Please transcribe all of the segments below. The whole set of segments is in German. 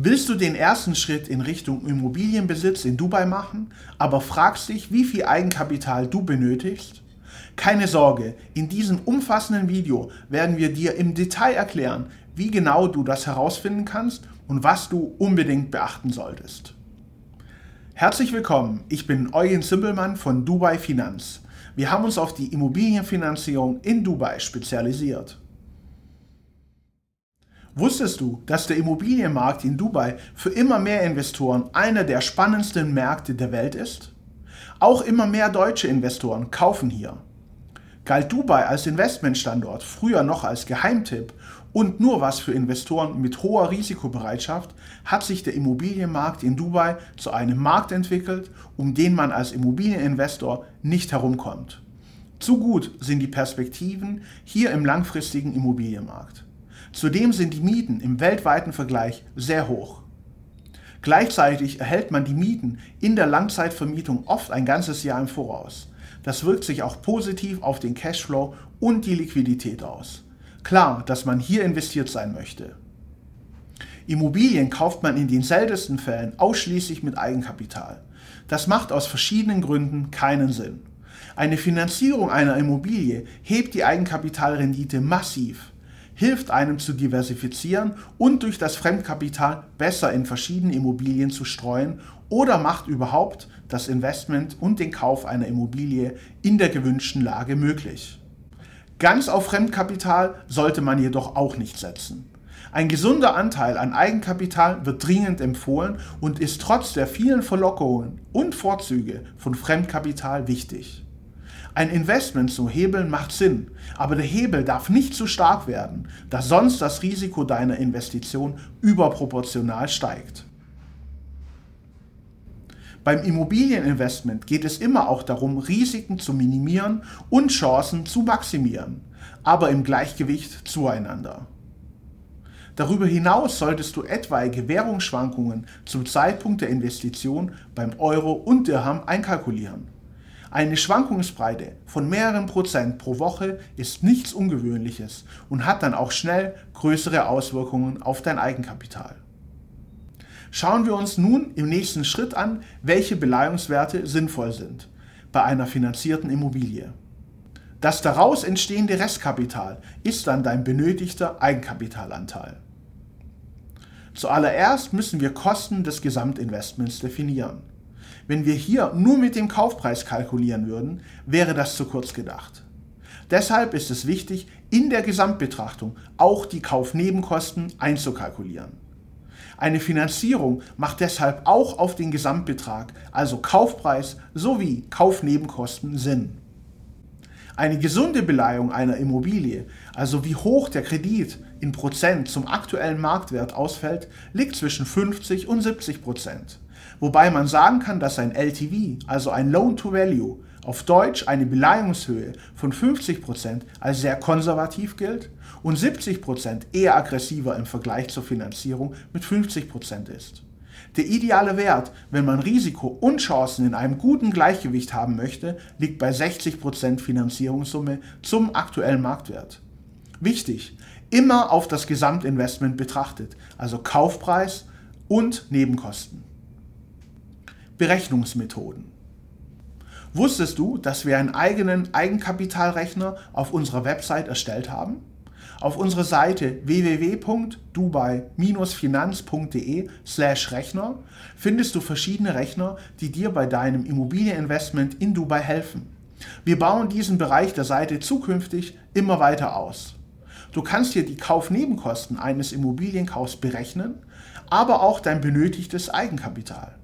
Willst du den ersten Schritt in Richtung Immobilienbesitz in Dubai machen, aber fragst dich, wie viel Eigenkapital du benötigst? Keine Sorge, in diesem umfassenden Video werden wir dir im Detail erklären, wie genau du das herausfinden kannst und was du unbedingt beachten solltest. Herzlich willkommen, ich bin Eugen Simbelmann von Dubai Finanz. Wir haben uns auf die Immobilienfinanzierung in Dubai spezialisiert. Wusstest du, dass der Immobilienmarkt in Dubai für immer mehr Investoren einer der spannendsten Märkte der Welt ist? Auch immer mehr deutsche Investoren kaufen hier. Galt Dubai als Investmentstandort früher noch als Geheimtipp und nur was für Investoren mit hoher Risikobereitschaft, hat sich der Immobilienmarkt in Dubai zu einem Markt entwickelt, um den man als Immobilieninvestor nicht herumkommt. Zu gut sind die Perspektiven hier im langfristigen Immobilienmarkt. Zudem sind die Mieten im weltweiten Vergleich sehr hoch. Gleichzeitig erhält man die Mieten in der Langzeitvermietung oft ein ganzes Jahr im Voraus. Das wirkt sich auch positiv auf den Cashflow und die Liquidität aus. Klar, dass man hier investiert sein möchte. Immobilien kauft man in den seltensten Fällen ausschließlich mit Eigenkapital. Das macht aus verschiedenen Gründen keinen Sinn. Eine Finanzierung einer Immobilie hebt die Eigenkapitalrendite massiv hilft einem zu diversifizieren und durch das Fremdkapital besser in verschiedene Immobilien zu streuen oder macht überhaupt das Investment und den Kauf einer Immobilie in der gewünschten Lage möglich. Ganz auf Fremdkapital sollte man jedoch auch nicht setzen. Ein gesunder Anteil an Eigenkapital wird dringend empfohlen und ist trotz der vielen Verlockungen und Vorzüge von Fremdkapital wichtig. Ein Investment zu hebeln macht Sinn, aber der Hebel darf nicht zu stark werden, da sonst das Risiko deiner Investition überproportional steigt. Beim Immobilieninvestment geht es immer auch darum, Risiken zu minimieren und Chancen zu maximieren, aber im Gleichgewicht zueinander. Darüber hinaus solltest du etwaige Währungsschwankungen zum Zeitpunkt der Investition beim Euro und Dirham einkalkulieren. Eine Schwankungsbreite von mehreren Prozent pro Woche ist nichts Ungewöhnliches und hat dann auch schnell größere Auswirkungen auf dein Eigenkapital. Schauen wir uns nun im nächsten Schritt an, welche Beleihungswerte sinnvoll sind bei einer finanzierten Immobilie. Das daraus entstehende Restkapital ist dann dein benötigter Eigenkapitalanteil. Zuallererst müssen wir Kosten des Gesamtinvestments definieren. Wenn wir hier nur mit dem Kaufpreis kalkulieren würden, wäre das zu kurz gedacht. Deshalb ist es wichtig, in der Gesamtbetrachtung auch die Kaufnebenkosten einzukalkulieren. Eine Finanzierung macht deshalb auch auf den Gesamtbetrag, also Kaufpreis sowie Kaufnebenkosten Sinn. Eine gesunde Beleihung einer Immobilie, also wie hoch der Kredit in Prozent zum aktuellen Marktwert ausfällt, liegt zwischen 50 und 70 Prozent. Wobei man sagen kann, dass ein LTV, also ein Loan to Value, auf Deutsch eine Beleihungshöhe von 50% als sehr konservativ gilt und 70% eher aggressiver im Vergleich zur Finanzierung mit 50% ist. Der ideale Wert, wenn man Risiko und Chancen in einem guten Gleichgewicht haben möchte, liegt bei 60% Finanzierungssumme zum aktuellen Marktwert. Wichtig, immer auf das Gesamtinvestment betrachtet, also Kaufpreis und Nebenkosten. Berechnungsmethoden. Wusstest du, dass wir einen eigenen Eigenkapitalrechner auf unserer Website erstellt haben? Auf unserer Seite www.dubai-finanz.de/rechner findest du verschiedene Rechner, die dir bei deinem Immobilieninvestment in Dubai helfen. Wir bauen diesen Bereich der Seite zukünftig immer weiter aus. Du kannst dir die Kaufnebenkosten eines Immobilienkaufs berechnen, aber auch dein benötigtes Eigenkapital.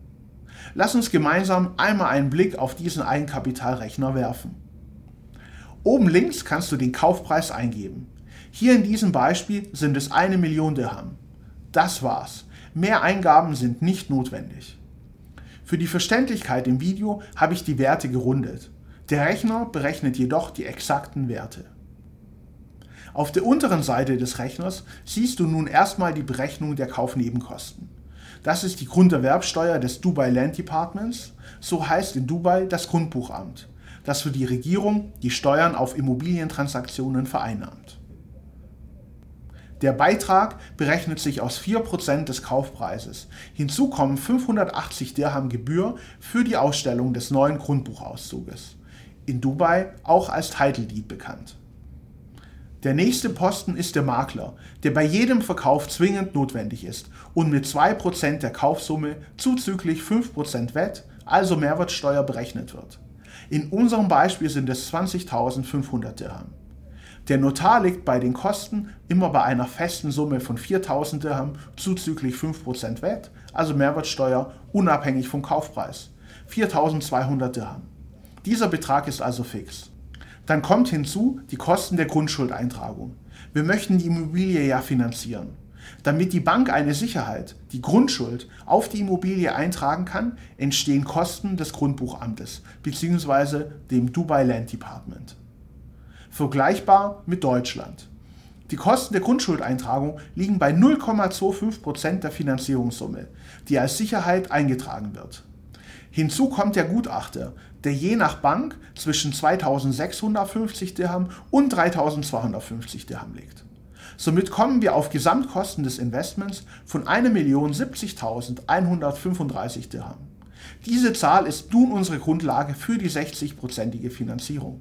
Lass uns gemeinsam einmal einen Blick auf diesen Eigenkapitalrechner werfen. Oben links kannst du den Kaufpreis eingeben. Hier in diesem Beispiel sind es eine Million Dirham. Das war's. Mehr Eingaben sind nicht notwendig. Für die Verständlichkeit im Video habe ich die Werte gerundet. Der Rechner berechnet jedoch die exakten Werte. Auf der unteren Seite des Rechners siehst du nun erstmal die Berechnung der Kaufnebenkosten. Das ist die Grunderwerbsteuer des Dubai Land Departments, so heißt in Dubai das Grundbuchamt, das für die Regierung die Steuern auf Immobilientransaktionen vereinnahmt. Der Beitrag berechnet sich aus 4% des Kaufpreises. Hinzu kommen 580 Dirham Gebühr für die Ausstellung des neuen Grundbuchauszuges. In Dubai auch als Title Deed bekannt. Der nächste Posten ist der Makler, der bei jedem Verkauf zwingend notwendig ist und mit 2% der Kaufsumme zuzüglich 5% Wett, also Mehrwertsteuer, berechnet wird. In unserem Beispiel sind es 20.500 Dirham. Der Notar liegt bei den Kosten immer bei einer festen Summe von 4.000 Dirham zuzüglich 5% Wett, also Mehrwertsteuer, unabhängig vom Kaufpreis. 4.200 Dirham. Dieser Betrag ist also fix. Dann kommt hinzu die Kosten der Grundschuldeintragung. Wir möchten die Immobilie ja finanzieren. Damit die Bank eine Sicherheit, die Grundschuld, auf die Immobilie eintragen kann, entstehen Kosten des Grundbuchamtes bzw. dem Dubai Land Department. Vergleichbar mit Deutschland. Die Kosten der Grundschuldeintragung liegen bei 0,25% der Finanzierungssumme, die als Sicherheit eingetragen wird. Hinzu kommt der Gutachter, der je nach Bank zwischen 2650 Dirham und 3250 Dirham liegt. Somit kommen wir auf Gesamtkosten des Investments von 1.070.135 Dirham. Diese Zahl ist nun unsere Grundlage für die 60-prozentige Finanzierung.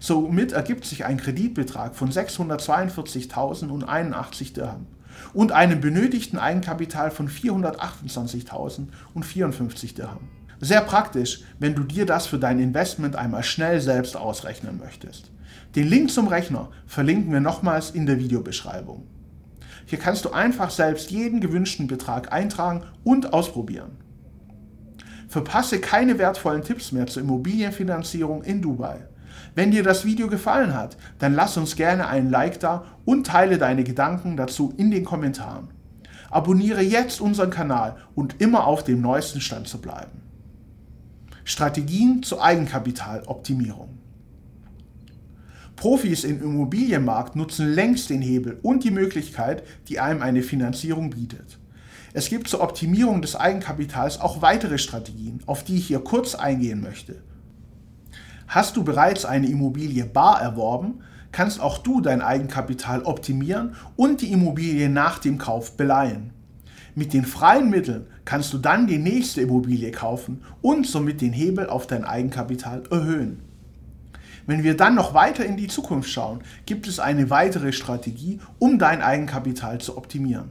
Somit ergibt sich ein Kreditbetrag von 642.081 Dirham und einem benötigten Eigenkapital von 428.054 Dirham. Sehr praktisch, wenn du dir das für dein Investment einmal schnell selbst ausrechnen möchtest. Den Link zum Rechner verlinken wir nochmals in der Videobeschreibung. Hier kannst du einfach selbst jeden gewünschten Betrag eintragen und ausprobieren. Verpasse keine wertvollen Tipps mehr zur Immobilienfinanzierung in Dubai. Wenn dir das Video gefallen hat, dann lass uns gerne einen Like da und teile deine Gedanken dazu in den Kommentaren. Abonniere jetzt unseren Kanal und immer auf dem neuesten Stand zu bleiben. Strategien zur Eigenkapitaloptimierung. Profis im Immobilienmarkt nutzen längst den Hebel und die Möglichkeit, die einem eine Finanzierung bietet. Es gibt zur Optimierung des Eigenkapitals auch weitere Strategien, auf die ich hier kurz eingehen möchte. Hast du bereits eine Immobilie bar erworben, kannst auch du dein Eigenkapital optimieren und die Immobilie nach dem Kauf beleihen. Mit den freien Mitteln kannst du dann die nächste Immobilie kaufen und somit den Hebel auf dein Eigenkapital erhöhen. Wenn wir dann noch weiter in die Zukunft schauen, gibt es eine weitere Strategie, um dein Eigenkapital zu optimieren.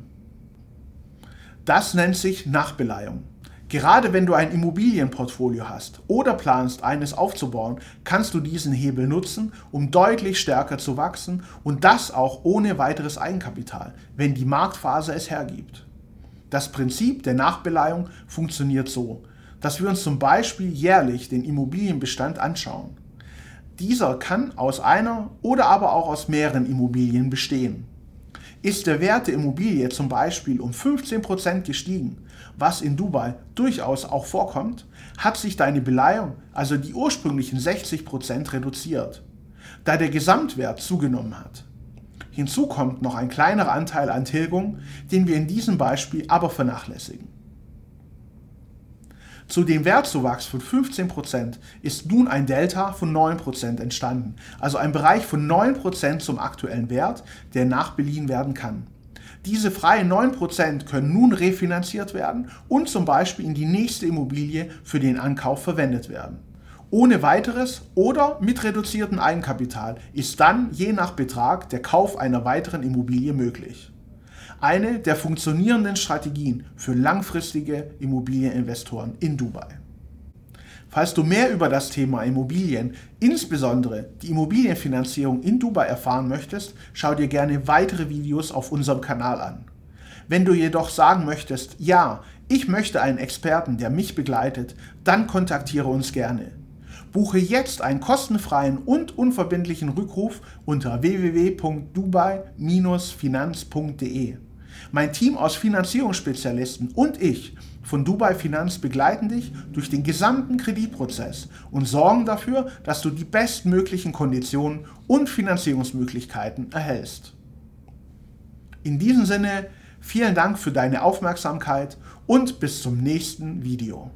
Das nennt sich Nachbeleihung. Gerade wenn du ein Immobilienportfolio hast oder planst, eines aufzubauen, kannst du diesen Hebel nutzen, um deutlich stärker zu wachsen und das auch ohne weiteres Eigenkapital, wenn die Marktphase es hergibt. Das Prinzip der Nachbeleihung funktioniert so, dass wir uns zum Beispiel jährlich den Immobilienbestand anschauen. Dieser kann aus einer oder aber auch aus mehreren Immobilien bestehen. Ist der Wert der Immobilie zum Beispiel um 15% gestiegen, was in Dubai durchaus auch vorkommt, hat sich deine Beleihung, also die ursprünglichen 60% reduziert, da der Gesamtwert zugenommen hat. Hinzu kommt noch ein kleinerer Anteil an Tilgung, den wir in diesem Beispiel aber vernachlässigen. Zu dem Wertzuwachs von 15% ist nun ein Delta von 9% entstanden, also ein Bereich von 9% zum aktuellen Wert, der nachbeliehen werden kann. Diese freien 9% können nun refinanziert werden und zum Beispiel in die nächste Immobilie für den Ankauf verwendet werden. Ohne weiteres oder mit reduziertem Eigenkapital ist dann je nach Betrag der Kauf einer weiteren Immobilie möglich. Eine der funktionierenden Strategien für langfristige Immobilieninvestoren in Dubai. Falls du mehr über das Thema Immobilien, insbesondere die Immobilienfinanzierung in Dubai erfahren möchtest, schau dir gerne weitere Videos auf unserem Kanal an. Wenn du jedoch sagen möchtest, ja, ich möchte einen Experten, der mich begleitet, dann kontaktiere uns gerne. Buche jetzt einen kostenfreien und unverbindlichen Rückruf unter www.dubai-finanz.de. Mein Team aus Finanzierungsspezialisten und ich von Dubai Finanz begleiten dich durch den gesamten Kreditprozess und sorgen dafür, dass du die bestmöglichen Konditionen und Finanzierungsmöglichkeiten erhältst. In diesem Sinne, vielen Dank für deine Aufmerksamkeit und bis zum nächsten Video.